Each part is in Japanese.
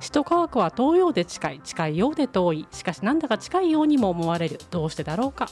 首都科学は東洋で近い近いようで遠い。しかしなんだか近いようにも思われる。どうしてだろうか。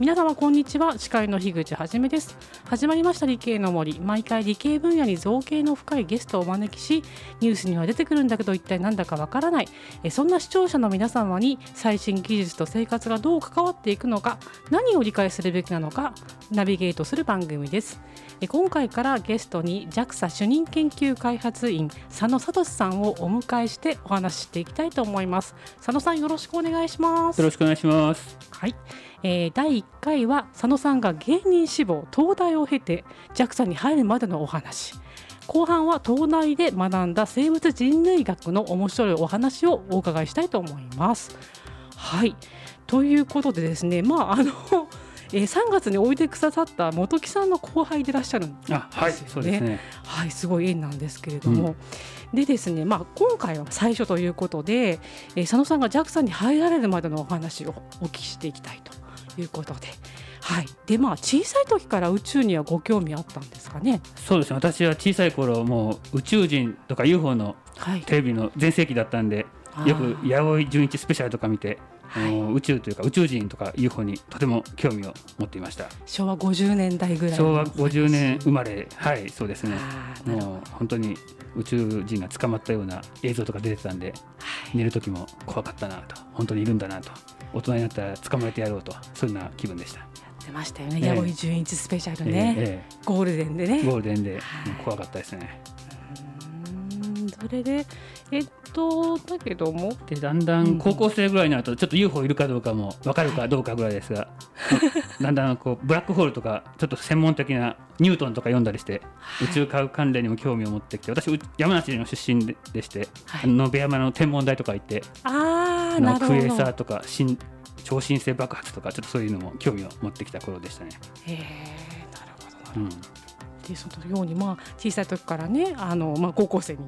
皆様こんにちは。司会の樋口はじめです。始まりました理系の森。毎回理系分野に造形の深いゲストをお招きしニュースには出てくるんだけど一体なんだかわからない。えそんな視聴者の皆様に最新技術と生活がどう関わっていくのか何を理解するべきなのかナビゲートする番組です。え今回からゲストに JAXA 主任研究開発員佐野聡さんをお迎えしてお話ししていきたいと思います。佐野さんよろしくお願いします。よろしくお願いします。はい、えー第1回は佐野さんが芸人志望東大を経て JAXA に入るまでのお話後半は東大で学んだ生物人類学の面白いお話をお伺いしたいと思います。はいということでですねまああの、えー3月においでくださった本木さんの後輩でいらっしゃるんですよね。あ、はい、そうですね。はい、すごい縁なんですけれども、でですね、まあ、今回は最初ということで、えー佐野さんが JAXA に入られるまでのお話をお聞きしていきたいということで、はい、でまあ小さい時から宇宙にはご興味あったんですかね。そうですね。私は小さい頃、もう宇宙人とか UFO のはい、テレビの全盛期だったんで、よくあー弥生純一スペシャルとか見て、はい。宇宙というか宇宙人とか UFO にとても興味を持っていました。昭和50年代ぐらいの昭和50年生まれ、はい、そうですね。もう本当に宇宙人が捕まったような映像とか出てたんで、寝る時も怖かったなと、本当にいるんだなと、大人になったら捕まえてやろうと、そんな気分でした。出ましたよね、ええ弥生純一スペシャルね、えゴールデンでね。えゴールデンで、怖かったですね。うーん。それでえっとだけども。でだんだん高校生ぐらいになるとちょっと UFO いるかどうかも分かるかどうかぐらいですが、だんだんこうブラックホールとかちょっと専門的なニュートンとか読んだりして、はい。宇宙関連にも興味を持ってきて私う山梨の出身ででして、はい。野辺山の天文台とか行ってああクエーサーとか新超新星爆発とかちょっとそういうのも興味を持ってきた頃でしたね。へえなるほどなるほど。うんでそのように、まあ、小さい時からねあの、まあ、高校生に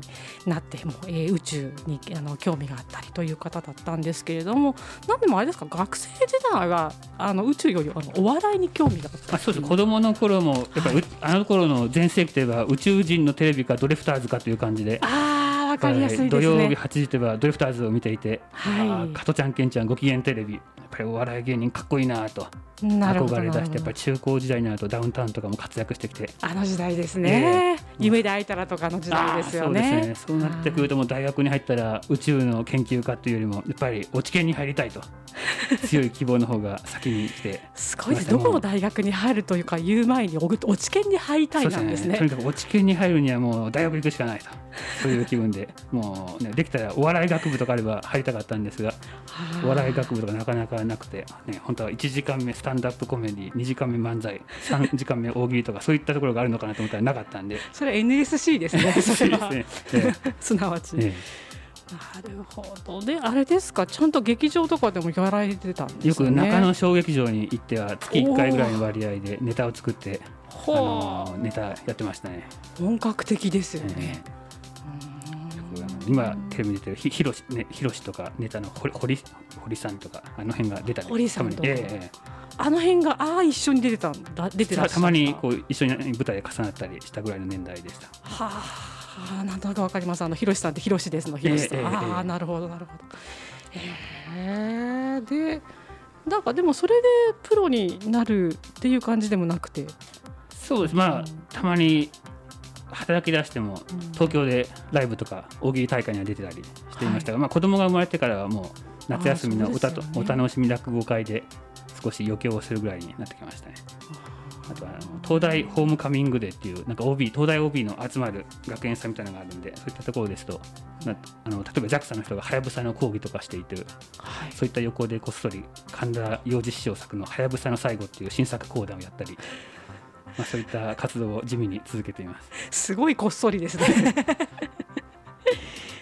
なっても、えー宇宙にあの興味があったりという方だったんですけれどもなんでもあれですか学生時代はあの宇宙よりあのお笑いに興味があったあそうです。子供の頃もやっぱり、うあの頃の全盛期といえば宇宙人のテレビかドリフターズかという感じで。あーわかりやすい土曜日8時といえばドリフターズを見ていて、はい。加トちゃんケンちゃんご機嫌テレビぱりお笑い芸人かっこいいなと憧れ出してやっぱり中高時代になるとダウンタウンとかも活躍してきて。あの時代ですね、夢で会えたらとかの時代ですよね。そうですね。そうなってくるともう大学に入ったら宇宙の研究家というよりもやっぱり落ち研に入りたいと。強い希望の方が先に来てすごいですどこの大学に入るというか言う前にお落ち研に入りたいなんですね。とにかく落ち研に入るにはもう大学行くしかないと。そういう気分で。もう、ね、できたらお笑い学部とかあれば入りたかったんですが お笑い学部とかなかなかなくて、ね、本当は1時間目スタンダップコメディ2時間目漫才3時間目大喜利とかそういったところがあるのかなと思ったらなかったんで。それ NSC ですね それは。で すなわち、ええ。なるほどであれですか。ちゃんと劇場とかでもやられてたんですね。よく中野小劇場に行っては月1回ぐらいの割合でネタを作ってあほのネタやってましたね。う本格的ですよね、えあの今テレビに出てるひひろしねひろしとかネタの堀堀堀さんとかあの辺が出たり堀さんとか。えええあの辺がああ一緒に出てたんだ出てたえた。たまにこう一緒に舞台で重なったりしたぐらいの年代でした。はあなんとなくわかります。あのひろしさんってひろしですのひろしさん、ええええ。あええあなるほどなるほど。へえでなんかでもそれでプロになるっていう感じでもなくて。そうです。まあたまに働き出しても東京でライブとか大喜利大会には出てたりしていましたが、まあ、子供が生まれてからはもう夏休みの歌と、ね。お楽しみ落語会で少し余興をするぐらいになってきましたね。あとはあの東大ホームカミングデーっていうなんか OB 東大 OB の集まる学園祭みたいなのがあるんでそういったところですとなあの例えば JAXA の人がはやぶさの講義とかしていてはい。そういった横でこっそり神田洋次師匠作の「はやぶさの最後」っていう新作講談をやったり、まあ、そういった活動を地味に続けています。すごいこっそりですね。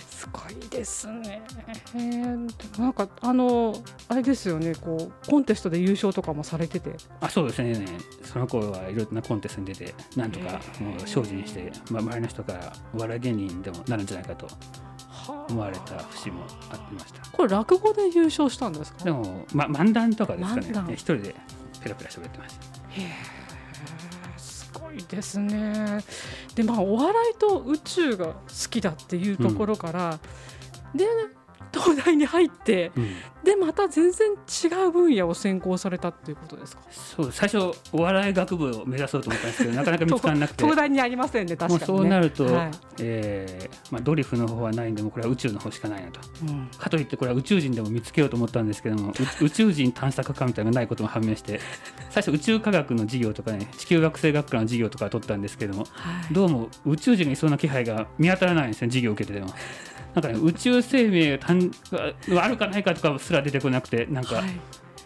すごいですね。へーなんかあのあれですよね。こうコンテストで優勝とかもされてて。あそうですね。その頃はいろいろなコンテストに出てなんとかもう精進して、まあ、周りの人からお笑い芸人でもなるんじゃないかとは思われた節もありました。これ落語で優勝したんですか？でも、ま、漫談とかですかね。一人でペラペラ喋ってました。へえいですね。でまあお笑いと宇宙が好きだっていうところから、で東大に入ってうん。でまた全然違う分野を専攻されたっていうことですか？そう最初お笑い学部を目指そうと思ったんですけどなかなか見つからなくて。東大にありませんね確かに、ね、そうなると、はい。えーまあ、ドリフの方はないんでもうこれは宇宙の方しかないなと。うん。かといってこれは宇宙人でも見つけようと思ったんですけどもう 宇宙人探索家みたいなのがないことも判明して最初宇宙科学の授業とかね地球惑星学科の授業とか取ったんですけどもはい。どうも宇宙人がいそうな気配が見当たらないんですね授業を受けてても。なんかね、宇宙生命ががあるかないかとかすら出てこなくてなんかはい。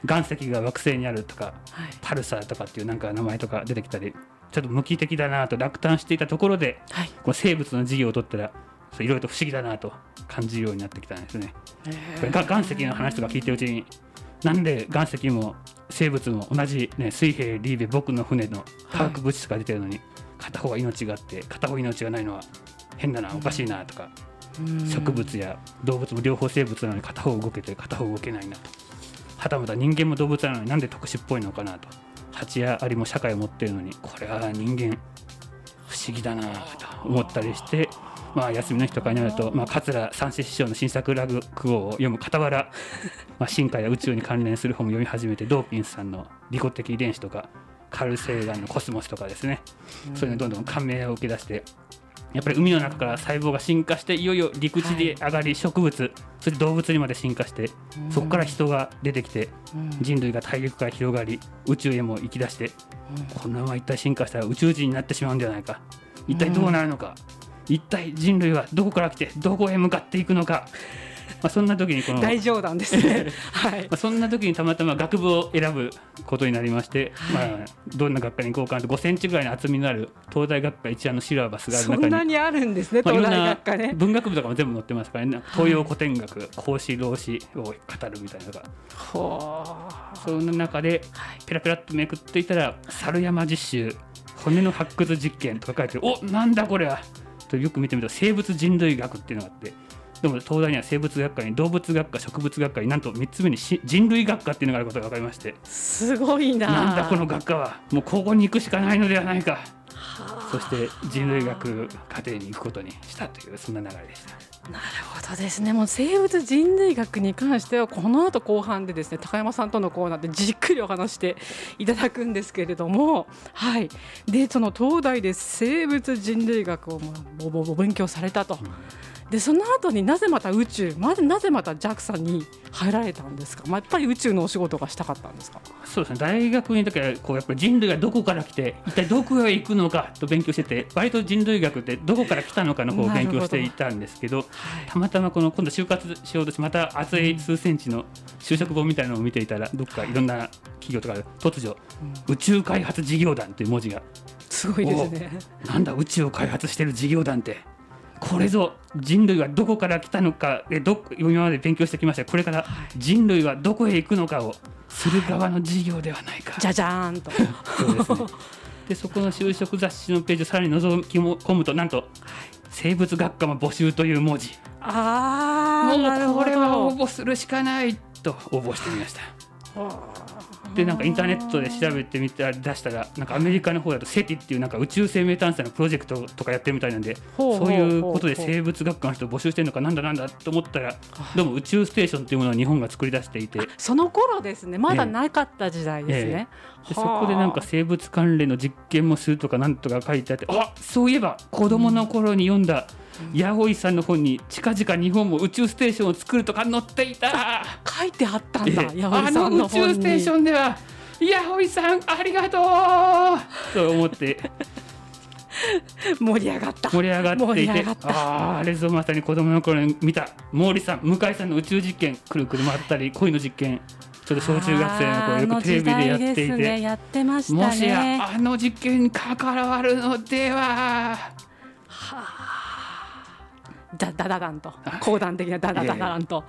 岩石が惑星にあるとかはい。パルサーとかっていうなんか名前とか出てきたりちょっと無機的だなと落胆していたところではい。こう生物の授業を取ったらいろいろと不思議だなと感じるようになってきたんですね。これが岩石の話とか聞いてるうちになんで岩石も生物も同じ、ね、水平リーベ僕の船の化学物質が出てるのに、片方は命があって片方命がないのは変だなおかしいなとか、うん植物や動物も両方生物なのに片方動けて片方動けないなと。はたまた人間も動物なのになんで特殊っぽいのかなと。蜂やアリも社会を持ってるのにこれは人間不思議だなと思ったりして、まあ、休みの日とかになると、まあ、桂三枝師匠の新作落語を読む傍ら、まあ、進化や宇宙に関連する本も読み始めてドーピンスさんの利己的遺伝子とかカルル・セーガンのコスモスとかですね、そういうのどんどん感銘を受け出してやっぱり海の中から細胞が進化していよいよ陸地で上がり植物、そして動物にまで進化してそこから人が出てきてうん。人類が大陸から広がり宇宙へも行き出してこのまま一体進化したら宇宙人になってしまうんではないか。一体どうなるのか、一体人類はどこから来てどこへ向かっていくのか、まあ、そんな時にこの、ま大冗談ですね。はい。あ、そんな時にたまたま学部を選ぶことになりまして、はい。まあ、どんな学科に行こうかなと5センチぐらいの厚みのある東大学科一覧のシラバスがあるそ中にんなにあるんですね東大んな学科ね。文学部とかも全部載ってますからね、東洋古典学、孔子、老子を語るみたいなのが、その中ではい。ペラペラっとめくっていたら、猿山実習、骨の発掘実験とか書いておなんだこれは！とよく見てみると、生物人類学っていうのがあって、でも東大には生物学科に動物学科、植物学科になんと3つ目にし人類学科っていうのがあることが分かりまして、すごいな。なんだこの学科は、もう高校に行くしかないのではないか。そして人類学課程に行くことにしたというそんな流れでした。なるほどですね。もう生物人類学に関してはこの後後半でですね高山さんとのコーナーでじっくりお話していただくんですけれども。はい。でその東大で生物人類学をまあぼぼぼ勉強されたと。でその後になぜまた宇宙まずなぜまた JAXA に入られたんですか、まあ、やっぱり宇宙のお仕事がしたかったんですか？そうですね。大学にいる時はこうやっぱり人類がどこから来て一体どこへ行くのか と勉強してて割と人類学ってどこから来たのかの方を勉強していたんですけどはい。たまたまこの今度就活しようとしてまた厚い数センチの就職本みたいなのを見ていたらどっかいろんな企業とかで突如宇宙開発事業団という文字がすごいですね。なんだ宇宙を開発してる事業団ってこれぞ人類はどこから来たのかでど今まで勉強してきましたこれから人類はどこへ行くのかをする側の事業ではないか。じゃじゃーんと。そうですね。でそこの就職雑誌のページをさらに覗き込むとなんと生物学科も募集という文字ああ。もうこれは応募するしかないと応募してみましたでなんかインターネットで調べてみたら出したらなんかアメリカの方だとセティっていうなんか宇宙生命探査のプロジェクトとかやってるみたいなんでそういうことで生物学科の人を募集してるのかなんだなんだと思ったらどうも宇宙ステーションっていうものを日本が作り出していて。その頃ですね。まだなかった時代ですね。でそこでなんか生物関連の実験もするとかなんとか書いてあってあそういえば子供の頃に読んだ八百さんの本に近々日本も宇宙ステーションを作るとか載っていた。書いてあったんだ。さんの本に。の宇宙ステーションでは八百さんありがとうと思って盛り上がった。盛り上がって盛いてあああれぞまさに子供の頃に見た毛利さん向井さんの宇宙実験くるくる回ったり恋の実験ちょっと小中学生の頃よくテレビでやっていあの時代ですねて。やってましたね。もしやあの実験に関わるのではだだだだんと。はい。講談的なだだだだんと、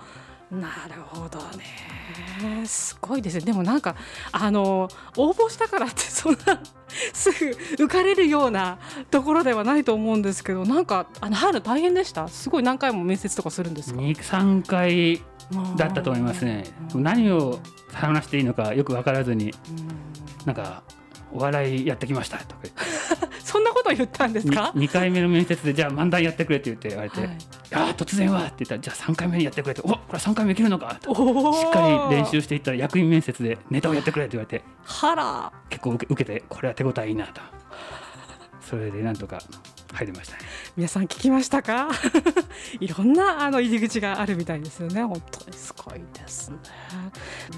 なるほどね。すごいですね。でもなんかあの応募したからってそんな すぐ受かれるようなところではないと思うんですけどなんかあの入るの大変でした？すごい何回も面接とかするんですか？23回だったと思いますね。うん。何を話していいのかよく分からずにうん。なんかお笑いやってきました。とかそそんなこと言ったんですか？2回目の面接でじゃあ漫談やってくれって言って言われて、はい。い、やー突然はって言ったらじゃあ3回目にやってくれっておこれ3回目いけるのか？と。しっかり練習していったら役員面接でネタをやってくれって言われてはら結構受け受けてこれは手応えいいなと。それでなんとか入りましたね。皆さん聞きましたか？いろんなあの入り口があるみたいですよね本当に。すごいですね。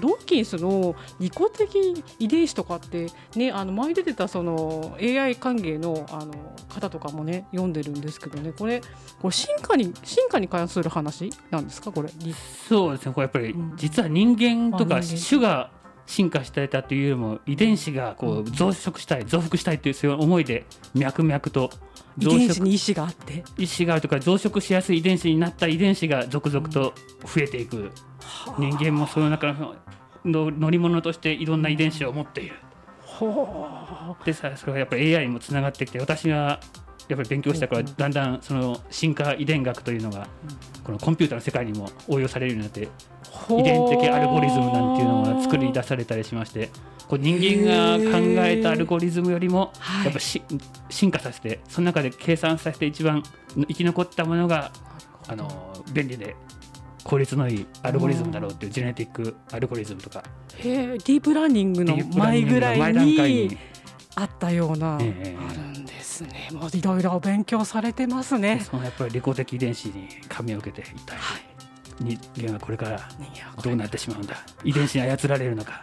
ドンキンスの利己的遺伝子とかってねあの前出てたその AI 歓迎のあの方とかもね読んでるんですけどねこれこれ進化に進化に関する話なんですか？これ。りそうですね。これやっぱりうん。実は人間とか種が進化していたというよりも遺伝子がこう増殖したい増幅したいというそういう思いで脈々と遺増殖。伝子に意思があって？意思があるとか増殖しやすい遺伝子になった遺伝子が続々と増えていく。人間もその中のの乗り物としていろんな遺伝子を持っている。ほでさそれがやっぱり AI にもつながってきて私がやっぱり勉強したからうんだんだんその進化遺伝学というのがこのコンピューターの世界にも応用されるようになってう遺伝的アルゴリズムなんていうのが作り出されたりしましてこう人間が考えたアルゴリズムよりもはい。やっぱし進化させてその中で計算させて一番生き残ったものがあの便利で効率のいいアルゴリズムだろうっていう genetic algorithm とか。へえディープラーニングのディープラーニングの前ぐらい前段階に。にあったような、ええですね。もういろいろ勉強されてますね。そのやっぱり利己的遺伝子に感銘を受けて一体はい。人間はこれからどうなってしまうんだ遺伝子に操られるのか。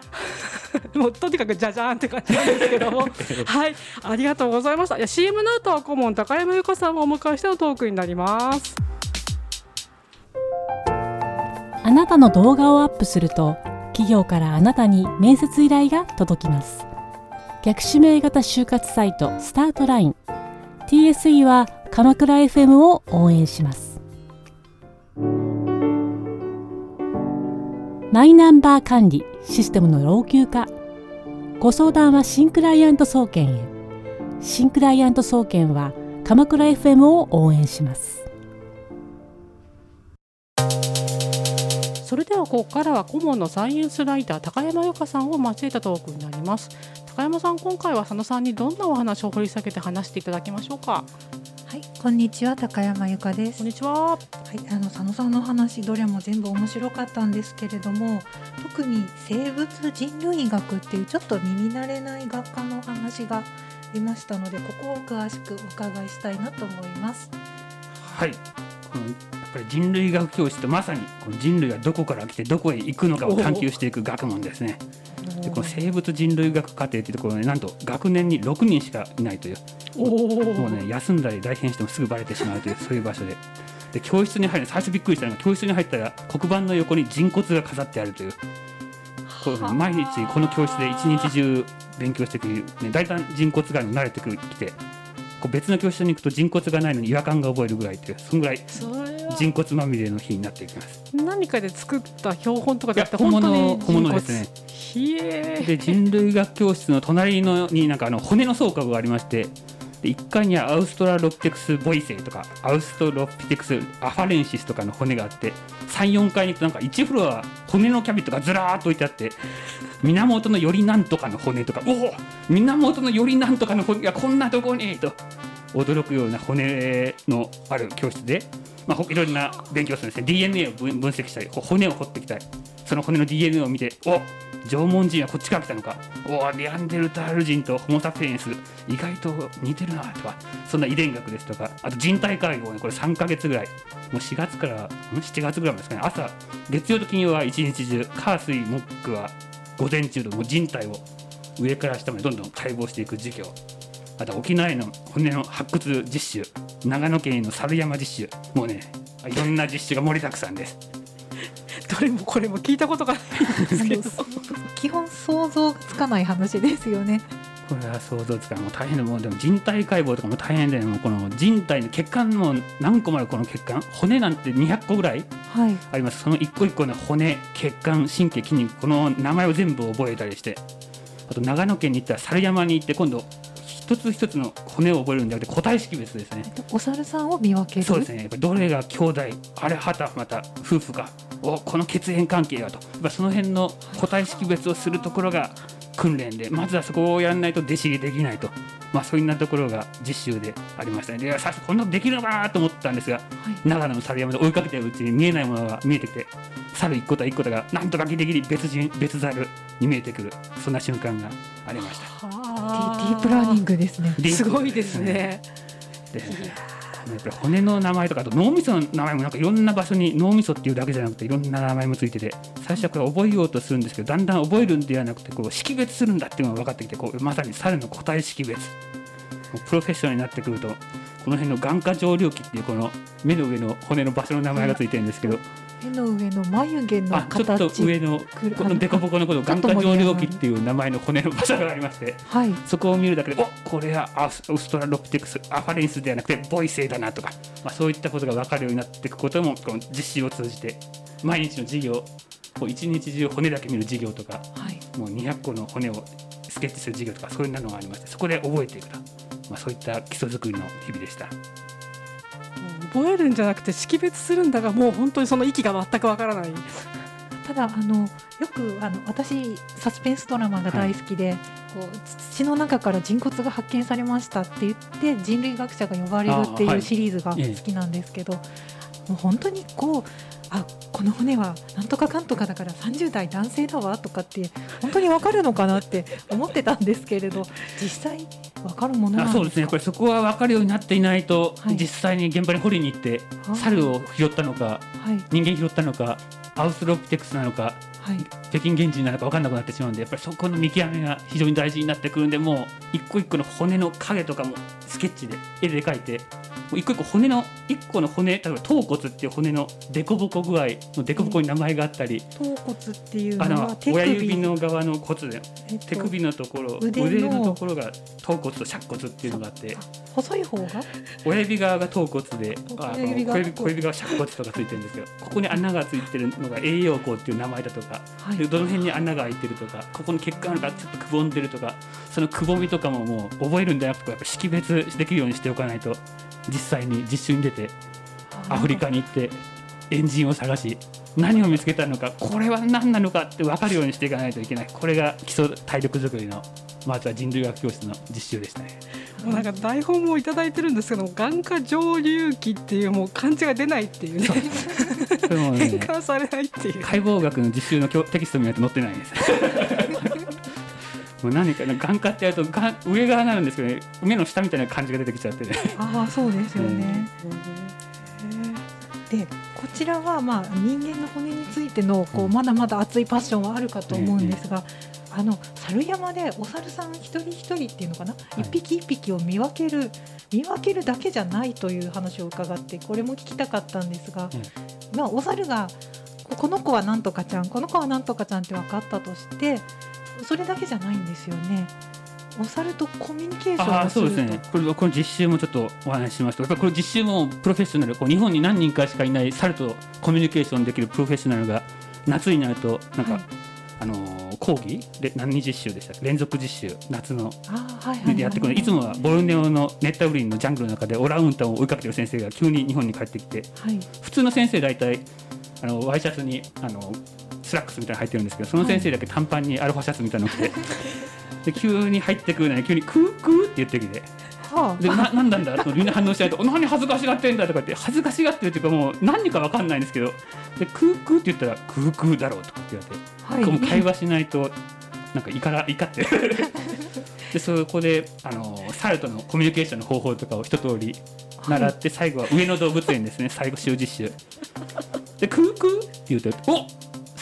れ もうとにかくじゃじゃーんって感じなんですけども。はい。ありがとうございました。いや CM の後は顧問高山由香さんをお迎えしてのトークになります。あなたの動画をアップすると企業からあなたに面接依頼が届きます逆指名型就活サイトスタートライン。TSE は鎌倉 FM を応援します。マイナンバー管理システムの老朽化。ご相談は新クライアント総研へ。新クライアント総研は鎌倉 FM を応援します。それではここからは顧問のサイエンスライター高山由香さんを交えたトークになります。高山さん今回は佐野さんにどんなお話を掘り下げて話していただきましょうか？はい、こんにちは高山由香です。はこんにちはい、あの佐野さんの話どれも全部面白かったんですけれども、特に生物人類学っていうちょっと耳慣れない学科のお話がありましたので、ここを詳しくお伺いしたいなと思います。はいこのやっぱり人類学教室ってまさにこの人類がどこから来てどこへ行くのかを探求していく学問ですねでこの生物人類学課程っていうところはねなんと学年に6人しかいないという。おもうね休んだり大変してもすぐバレてしまうというそういう場所で。で教室に入る最初びっくりしたのが教室に入ったら黒板の横に人骨が飾ってあるという。毎日この教室で一日中勉強していく、ね、大体人骨が慣れてきて。こう別の教室に行くと人骨がないのに違和感が覚えるぐらいというそのぐらい人骨まみれの日になっていきます。何かで作った標本とかいやだって本当に本物ですね。で人類学教室の隣のになんかあの骨の倉庫がありましてで1階にはアウストラロピテクス・ボイセイとかアウストロピテクス・アファレンシスとかの骨があって34階に行くとなんか1フロア骨のキャビットがずらーっと置いてあって源のよりなんとかの骨とかおお源のよりなんとかの骨がこんなとこにと驚くような骨のある教室で、まあ、いろんな勉強するんですね。DNA を分析したり骨を掘っていきたりその骨の DNA を見てお縄文人はこっちから来たのか。おネアンデルタール人とホモ・サピエンス意外と似てるなとかそんな遺伝学ですとかあと人体解剖ね。これ3ヶ月ぐらい。もう4月から7月ぐらいですかね。朝月曜と金曜は一日中火水木は午前中ともう人体を上から下までどんどん解剖していく授業あと沖縄への骨の発掘実習。長野県への猿山実習。もうねいろんな実習が盛りだくさんです。どれもこれも聞いたことがないんですけど。基本想像がつかない話ですよね。これは想像つかない。もう大変でもうでも人体解剖とかも大変でもうこの人体の血管も何個もあるこの血管。骨なんて200個ぐらいはい。あります。その一個一個の骨血管神経筋肉この名前を全部覚えたりして。あと長野県に行ったら猿山に行って今度一つ一つの骨を覚えるんじゃなくて個体識別ですね。お猿さんを見分ける？そうですね。やっぱどれが兄弟あれはたまた夫婦かおこの血縁関係はと。やっぱその辺の個体識別をするところが訓練でまずはそこをやらないと弟子入りできないと、まあ、そういうなところが実習でありましたね。で最初こんなことできるのかなと思ったんですが、長野の猿山で追いかけてるうちに見えないものが見えてきて猿一個と一個とがなんとかギリギリ別人別猿に見えてくる。そんな瞬間がありましたディディープラーニングですね。すごいですね。ですねやっぱり骨の名前とかあと脳みその名前もなんかいろんな場所に脳みそっていうだけじゃなくていろんな名前もついてて最初はこれ覚えようとするんですけどだんだん覚えるんではなくてこう識別するんだっていうのが分かってきてこうまさに猿の個体識別もうプロフェッショナルになってくるとこの辺の眼下上流器っていうこの目の上の骨の場所の名前がついてるんですけど目の上の眉毛のあちょっと形。上のこの凸凹のことを眼下上流器っていう名前の骨の場所がありましてはい。そこを見るだけでおこれはアスオーストラロピテクスアファレンスではなくてボイセイだなとか、まあ、そういったことが分かるようになっていくこともこの実習を通じて毎日の授業こう一日中骨だけ見る授業とかはい。もう200個の骨をスケッチする授業とかそういうのがありましてそこで覚えていくと、まあ、そういった基礎作りの日々でした。覚えるんじゃなくて識別するんだがもう本当にその息が全くわからない。ただあのよくあの私サスペンスドラマが大好きで、こう土の中から人骨が発見されましたって言って人類学者が呼ばれるっていいうシリーズが好きなんですけど、もう本当にこうあこの骨はなんとかかんとかだから30代男性だわとかって本当にわかるのかなって思ってたんですけれど実際わかるものなんですか？あそうですね。これそこは分かるようになっていないと、はい。実際に現場に掘りに行って猿を拾ったのかはい。人間拾ったのかアウストロピテクスなのかはい。北京原人なのか分かんなくなってしまうんでやっぱりそこの見極めが非常に大事になってくるんでもう一個一個の骨の影とかもスケッチで絵で描いてもう一個一個骨の一個の骨例えば頭骨っていう骨の凸凹具合の凸凹に名前があったり、頭骨っていうあののは手親指首の側の骨でえっと手首のところ腕の腕のところが頭骨と尺骨っていうのがあって。細い方が？親指側が頭骨であの親指が小指小指側尺骨とかついてるんですけどここに穴がついてるのが栄養孔っていう名前だとかはい。でどの辺に穴が開いてるとかここに血管がちょっとくぼんでるとかそのくぼみとかももう覚えるんじゃなくてやっぱ識別できるようにしておかないと実際に実習に出てアフリカに行ってエンジンを探し何を見つけたのかこれは何なのかって分かるようにしていかないといけないこれが基礎体力作りのまずは人類学教室の実習でしたね。もうなんか台本もいただいてるんですけども眼下上流期っていうもう漢字が出ないっていうね変換されないっていう解剖学の実習の教テキスト見ないと載ってないんです。もう何かね眼科ってやるとが上側になるんですけど、ね、目の下みたいな感じが出てきちゃってね。ああそうですよね。でこちらはまあ人間の骨についてのこうまだまだ熱いパッションはあるかと思うんですが、あの猿山でお猿さん一人一人っていうのかな、い。一匹一匹を見分ける見分けるだけじゃないという話を伺ってこれも聞きたかったんですが、まあお猿がここの子はなんとかちゃんこの子はなんとかちゃんって分かったとしてそれだけじゃないんですよね。お猿とコミュニケーションそうですね。これこの実習もちょっとお話ししますと、やっぱりこの実習もプロフェッショナル、こう日本に何人かしかいない猿とコミュニケーションできるプロフェッショナルが夏になるとなんか、はい。あのー講義で何実習でしたっけ？連続実習夏のでやってくるいつもはボルネオの熱帯雨林のジャングルの中でオランウータンを追いかけてる先生が急に日本に帰ってきてはい。普通の先生大体あのワイシャツにあのスラックスみたいなの入ってるんですけどその先生だけ短パンにアロハシャツみたいなの着て、で急に入ってくるのに急に「クークー」って言ってきてはでななんなんだ？とみんな反応しないと「何恥ずかしがってんだ」とか言って恥ずかしがってるっていうかもう何か分かんないんですけどで「クークー」って言ったら「クークーだろう」とかって言われて。あ、はい。もう会話しないとなんか怒ら怒って。でそこであの猿とのコミュニケーションの方法とかを一通り習って、最後は上野動物園ですね。最後終実習でクークーって言うとお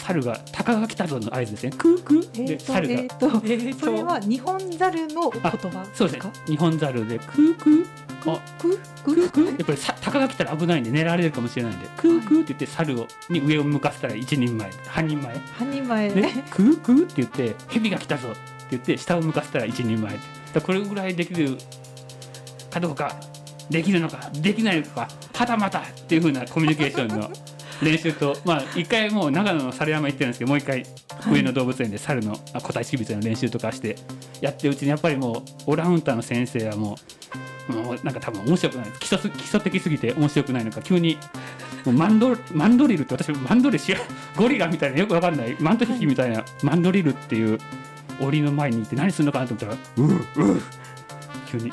猿が鷹が来たぞの合図ですね。クークー？で猿が、えーとえーそれは日本猿の言葉そうですか？ね日本猿でクークー？あククー？クーやっぱりさ鷹が来たら危ないんで狙われるかもしれないんでクークーって言って猿をに上を向かせたら一人前半人前。半人前。でねクークーって言って蛇が来たぞって言って下を向かせたら一人前。だこれぐらいできるかどうかできるのかできないのかはたまたっていう風なコミュニケーションの練習とまあ一回もう長野の猿山行ってるんですけどもう一回上野動物園で猿のあ個体識別の練習とかしてやってるうちにやっぱりもうオランウータンの先生はもうもうなんか多分面白くない基礎す基礎的すぎて面白くないのか。急にマンドマンドリルって私マンドリル知ら ゴリラみたいなよくわかんない。マントヒヒみたいなマンドリルっていう檻の前にいて何するのかなと思ったらううう。急に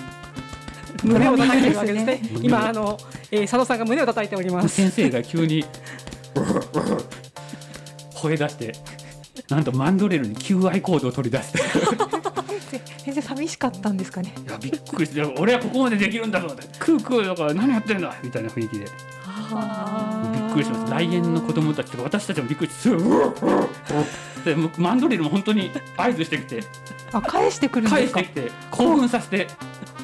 胸を叩いてるわけですね。胸を今あの、えー、佐野さんが胸を叩いております。先生が急に吠え出してなんとマンドレルに求愛コードを取り出して先生寂しかったんですかね。いやびっくりして俺はここまでできるんだぞって。クークーだから何やってんだみたいな雰囲気で。びっくりします。来園の子供たちとか私たちもびっくりしてでもマンドレルも本当に合図してきてあ返してくるんですか？返してきて興奮させて。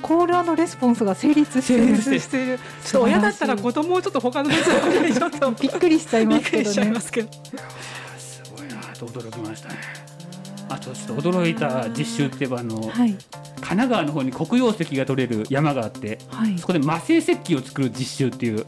コールレスポンスが成立してるして。る。ちょっと親だったら子供をちょっと他の別にちょっと。びっくりしちゃいますけどね。ますけどすごいなと驚きましたねあとちょっと驚いた実習って言えばあのはい。神奈川の方に黒曜石が取れる山があってはい。そこで魔性石器を作る実習っていうん？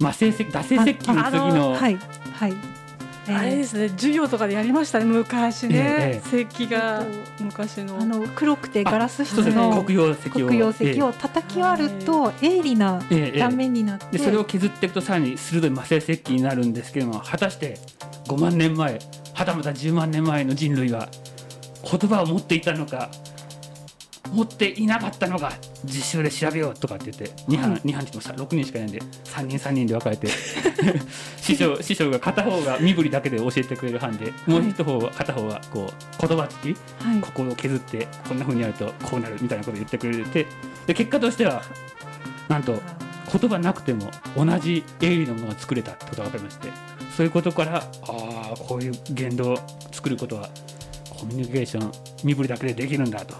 魔性石打製石器の次のはい。はい。えーあれですね授業とかでやりましたね昔ね。え石器がえっ昔の。あの黒くてガラス質の黒曜石を。黒曜石を叩き割ると鋭利な断面になってでそれを削っていくとさらに鋭い魔性石器になるんですけども果たして5万年前はたまた10万年前の人類は言葉を持っていたのか持っていなかったのか実習で調べようとかって言って2班、はい二班って言ってもさ6人しかいないんで3人3人で分かれて 師匠師匠が片方が身振りだけで教えてくれる班でもう一方は片方はこう言葉つきはい。ここを削ってこんな風にやるとこうなるみたいなことを言ってくれてで結果としてはなんと言葉なくても同じ鋭利なものが作れたってことが分かりましてそういうことからああこういう言動を作ることはコミュニケーション身振りだけでできるんだと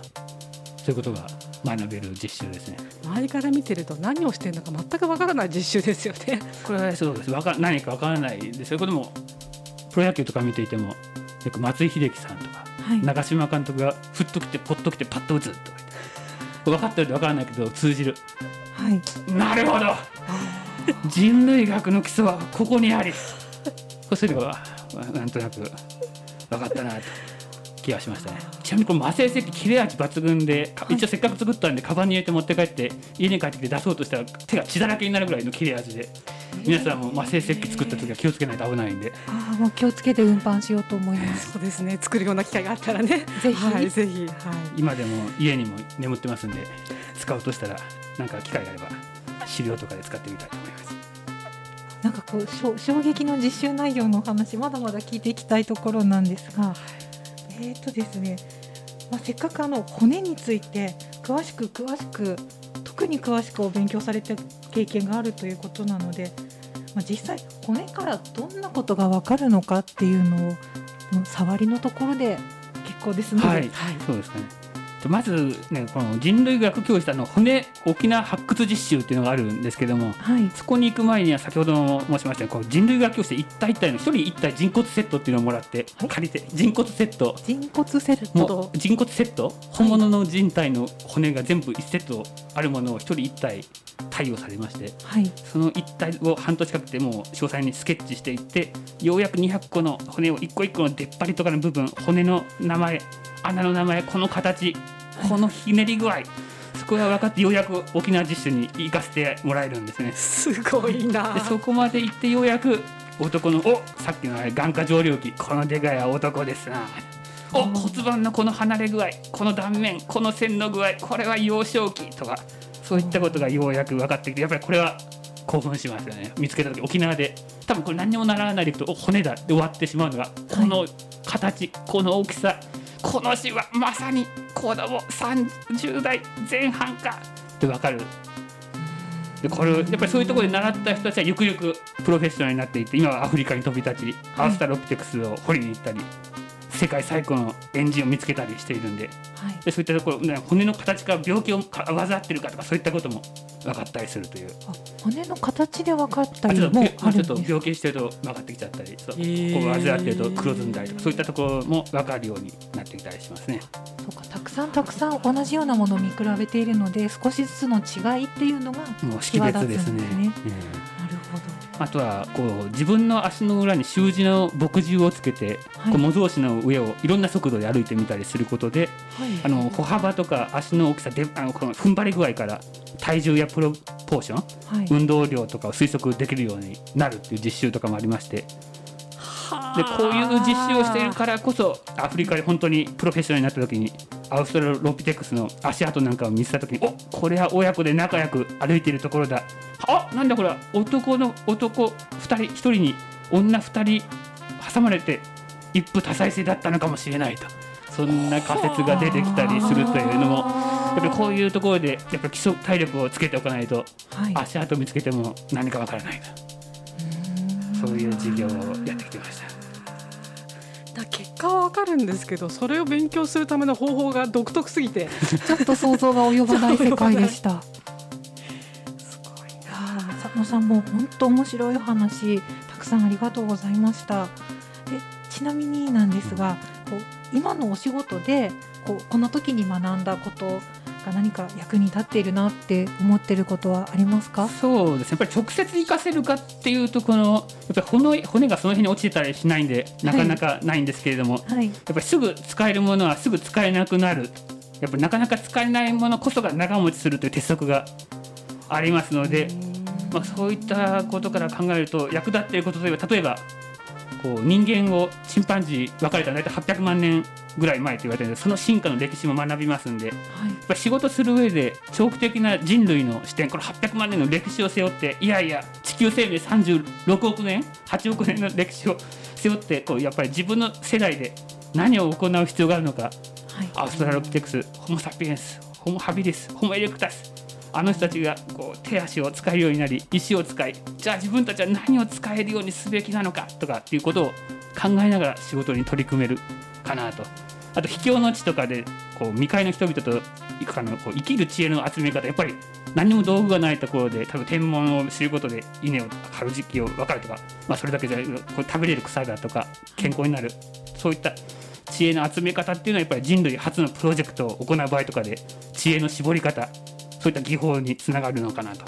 そういうことが学べる実習ですね。周りから見てると何をしてるのか全くわからない実習ですよね。これはそうです。わか何か分からないでそういうこともプロ野球とか見ていてもよく松井秀喜さんとかはい。長嶋監督がふっと来てポッと来てパッと打つとか言って。分かってると分からないけど通じる。はい。なるほど。人類学の基礎はここにあり。そうすればなんとなく分かったなと気がしましたね。ちなみにこの魔性石切れ味抜群でか一応せっかく作ったんでカバンに入れて持って帰って家に帰ってきて出そうとしたら手が血だらけになるぐらいの切れ味で皆さんも魔性石器作った時は気をつけないと危ないんで。ああもう気をつけて運搬しようと思います。そうですね。作るような機会があったらね。ぜひ。はい、ぜひ、はい。今でも家にも眠ってますんで使うとしたらなんか機会があれば資料とかで使ってみたいと思います。なんかこう衝撃の実習内容のお話まだまだ聞いていきたいところなんですが、えーとですね、まあ、せっかくあの骨について詳しく詳しく特に詳しくお勉強されて経験があるということなので、まあ、実際骨からどんなことがわかるのかっていうのをうん触りのところで結構ですので、はい、そうですかね。でまずね、この人類学教室あの骨沖縄発掘実習っていうのがあるんですけども、はい。そこに行く前には先ほども申しましたよ。うに人類学教室一体一体の一人一体人骨セットっていうのをもらって、はい。借りて人骨セット。人骨セット。人骨セット本物の人体の骨が全部1セットあるものを一人一体貸与されましてはい。その一体を半年かけてもう詳細にスケッチしていってようやく200個の骨を一個一個の出っ張りとかの部分骨の名前穴の名前この形このひねり具合そこが分かってようやく沖縄実習に行かせてもらえるんですね。すごいなで。そこまで行ってようやく男のおさっきのあれ眼下上領期このでかいは男ですなお骨盤のこの離れ具合この断面この線の具合これは幼少期とかそういったことがようやく分かってきてやっぱりこれは興奮しますよね見つけた時沖縄で多分これ何にも習わないでいくとお骨だで終わってしまうのがこの形この大きさこの詩はまさに子供30代前半か。って分かる。でこれやっぱりそういうところで習った人たちはゆくゆくプロフェッショナルになっていって今はアフリカに飛び立ちアースタロピテクスを掘りに行ったり。世界最古のエンジンを見つけたりしているんで。はい。でそういったところ、ね、骨の形から病気をか患ってるかとかそういったことも分かったりするという。あ骨の形で分かったりあちょっとももうちょっと病気してると分かってきちゃったりそう、ここ患ってると黒ずんだりとかそういったところも分かるようになってきたりしますね。そうかたくさんたくさん同じようなものを見比べているので少しずつの違いっていうのがもう識別ですね。際立つんですね。うんあとはこう自分の足の裏に習字の墨汁をつけて、はい。こう模造紙の上をいろんな速度で歩いてみたりすることではい。あの歩幅とか足の大きさであのこの踏ん張り具合から体重やプロポーションはい。運動量とかを推測できるようになるっていう実習とかもありましてでこういう実習をしているからこそアフリカで本当にプロフェッショナルになった時にアウストラロピテクスの足跡なんかを見せた時におこれは親子で仲良く歩いているところだ。あなんだこれ。は男の男2人1人に女2人挟まれて一夫多妻制だったのかもしれないと。そんな仮説が出てきたりするというのもやっぱりこういうところでやっぱり基礎体力をつけておかないとはい。足跡見つけても何かわからないとそういう授業をやってきてました。だ結果はわかるんですけどそれを勉強するための方法が独特すぎて ちょっと想像が及ばない世界でした。すごいいやー佐野さんも本当面白いお話たくさんありがとうございました。でちなみになんですがこう今のお仕事でこうこの時に学んだことが何か役に立っているなって思ってることはありますか？そうです。ねやっぱり直接活かせるかっていうとこのやっぱり骨骨がその辺に落ちてたりしないんでなかなかないんですけれども、はい。やっぱりすぐ使えるものはすぐ使えなくなる。やっぱりなかなか使えないものこそが長持ちするという鉄則がありますので、まあ、そういったことから考えると役立っていることといえば例えばこう人間をチンパンジー分かれたら大体800万年ぐらい前と言われてるのでその進化の歴史も学びますんでやっぱり仕事する上で長期的な人類の視点この800万年の歴史を背負っていやいや地球生命36億年8億年の歴史を背負ってこうやっぱり自分の世代で何を行う必要があるのか。はい。アウストラロピテクスホモ・サピエンスホモ・ハビリスホモ・エレクタスあの人たちがこう手足を使えるようになり石を使いじゃあ自分たちは何を使えるようにすべきなのかとかっていうことを考えながら仕事に取り組めるかなと。あと秘境の地とかでこう未開の人々といくかのこう生きる知恵の集め方やっぱり何も道具がないところで多分天文を知ることで稲を刈る時期を分かるとか、まあ、それだけじゃこう食べれる草だとか健康になるそういった知恵の集め方っていうのはやっぱり人類初のプロジェクトを行う場合とかで知恵の絞り方そういった技法につながるのかなと。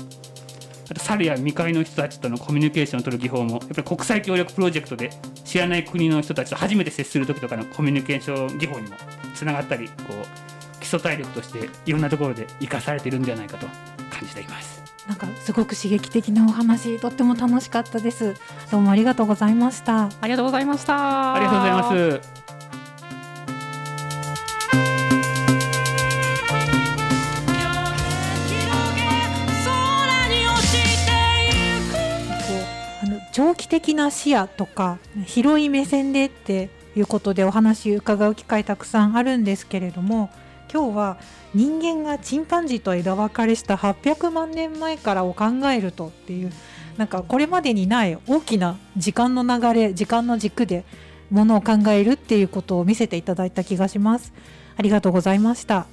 あと猿や未開の人たちとのコミュニケーションを取る技法もやっぱり国際協力プロジェクトで知らない国の人たちと初めて接する時とかのコミュニケーション技法にもつながったりこう基礎体力としていろんなところで生かされているんではないかと感じています。なんかすごく刺激的なお話とっても楽しかったですどうもありがとうございましたありがとうございましたありがとうございます。的な視野とか広い目線でっていうことでお話伺う機会たくさんあるんですけれども今日は人間がチンパンジーと枝分かれした800万年前からを考えるとっていうなんかこれまでにない大きな時間の流れ時間の軸でものを考えるっていうことを見せていただいた気がします。ありがとうございました。